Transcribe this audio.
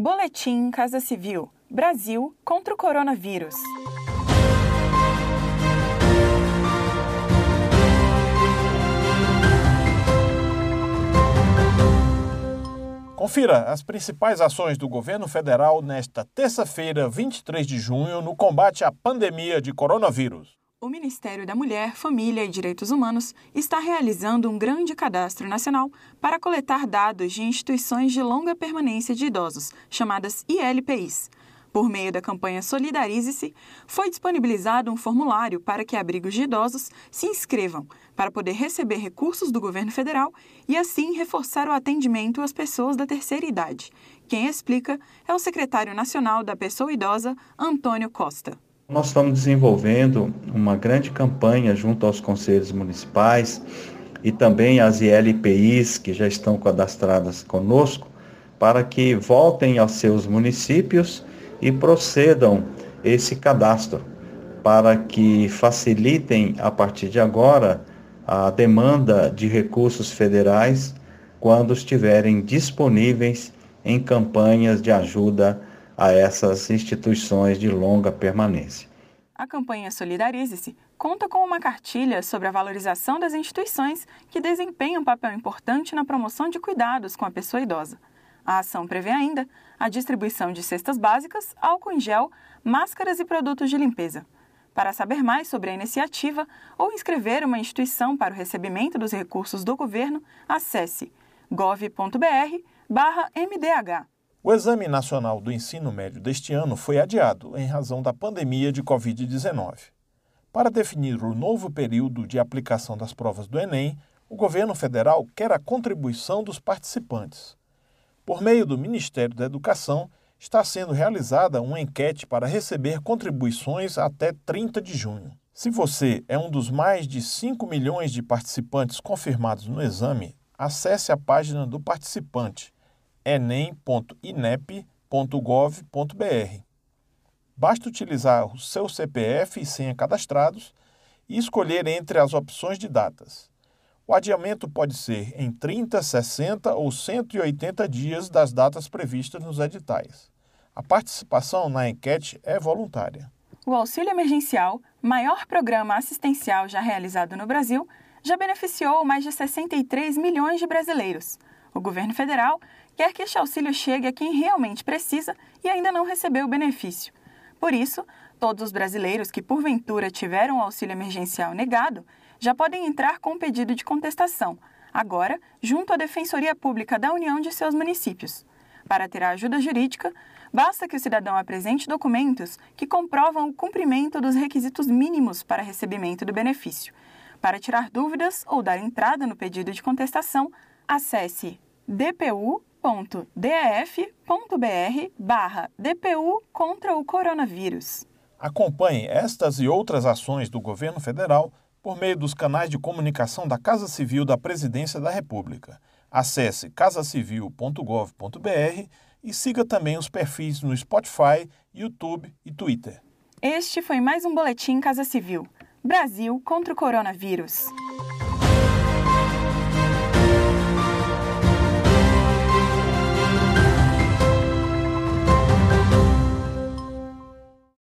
Boletim Casa Civil: Brasil contra o coronavírus. Confira as principais ações do governo federal nesta terça-feira, 23 de junho, no combate à pandemia de coronavírus. O Ministério da Mulher, Família e Direitos Humanos está realizando um grande cadastro nacional para coletar dados de instituições de longa permanência de idosos, chamadas ILPIs. Por meio da campanha Solidarize-se, foi disponibilizado um formulário para que abrigos de idosos se inscrevam para poder receber recursos do governo federal e assim reforçar o atendimento às pessoas da terceira idade. Quem explica é o secretário nacional da Pessoa Idosa, Antônio Costa. Nós estamos desenvolvendo uma grande campanha junto aos conselhos municipais e também às ILPIs que já estão cadastradas conosco, para que voltem aos seus municípios e procedam esse cadastro, para que facilitem a partir de agora a demanda de recursos federais quando estiverem disponíveis em campanhas de ajuda a essas instituições de longa permanência. A campanha Solidarize-se conta com uma cartilha sobre a valorização das instituições que desempenham um papel importante na promoção de cuidados com a pessoa idosa. A ação prevê ainda a distribuição de cestas básicas, álcool em gel, máscaras e produtos de limpeza. Para saber mais sobre a iniciativa ou inscrever uma instituição para o recebimento dos recursos do governo, acesse gov.br/mdh. O Exame Nacional do Ensino Médio deste ano foi adiado em razão da pandemia de Covid-19. Para definir o novo período de aplicação das provas do Enem, o governo federal quer a contribuição dos participantes. Por meio do Ministério da Educação, está sendo realizada uma enquete para receber contribuições até 30 de junho. Se você é um dos mais de 5 milhões de participantes confirmados no exame, acesse a página do participante enem.inep.gov.br. Basta utilizar o seu CPF e senha cadastrados e escolher entre as opções de datas. O adiamento pode ser em 30, 60 ou 180 dias das datas previstas nos editais. A participação na enquete é voluntária. O auxílio emergencial, maior programa assistencial já realizado no Brasil, já beneficiou mais de 63 milhões de brasileiros. O governo federal quer que este auxílio chegue a quem realmente precisa e ainda não recebeu o benefício. Por isso, todos os brasileiros que porventura tiveram o auxílio emergencial negado já podem entrar com um pedido de contestação, agora junto à Defensoria Pública da União de seus municípios. Para ter a ajuda jurídica, basta que o cidadão apresente documentos que comprovam o cumprimento dos requisitos mínimos para recebimento do benefício. Para tirar dúvidas ou dar entrada no pedido de contestação, acesse dpu.def.br barra DPU contra o coronavírus. Acompanhe estas e outras ações do governo federal por meio dos canais de comunicação da Casa Civil da Presidência da República. Acesse casacivil.gov.br e siga também os perfis no Spotify, YouTube e Twitter. Este foi mais um Boletim Casa Civil. Brasil contra o coronavírus.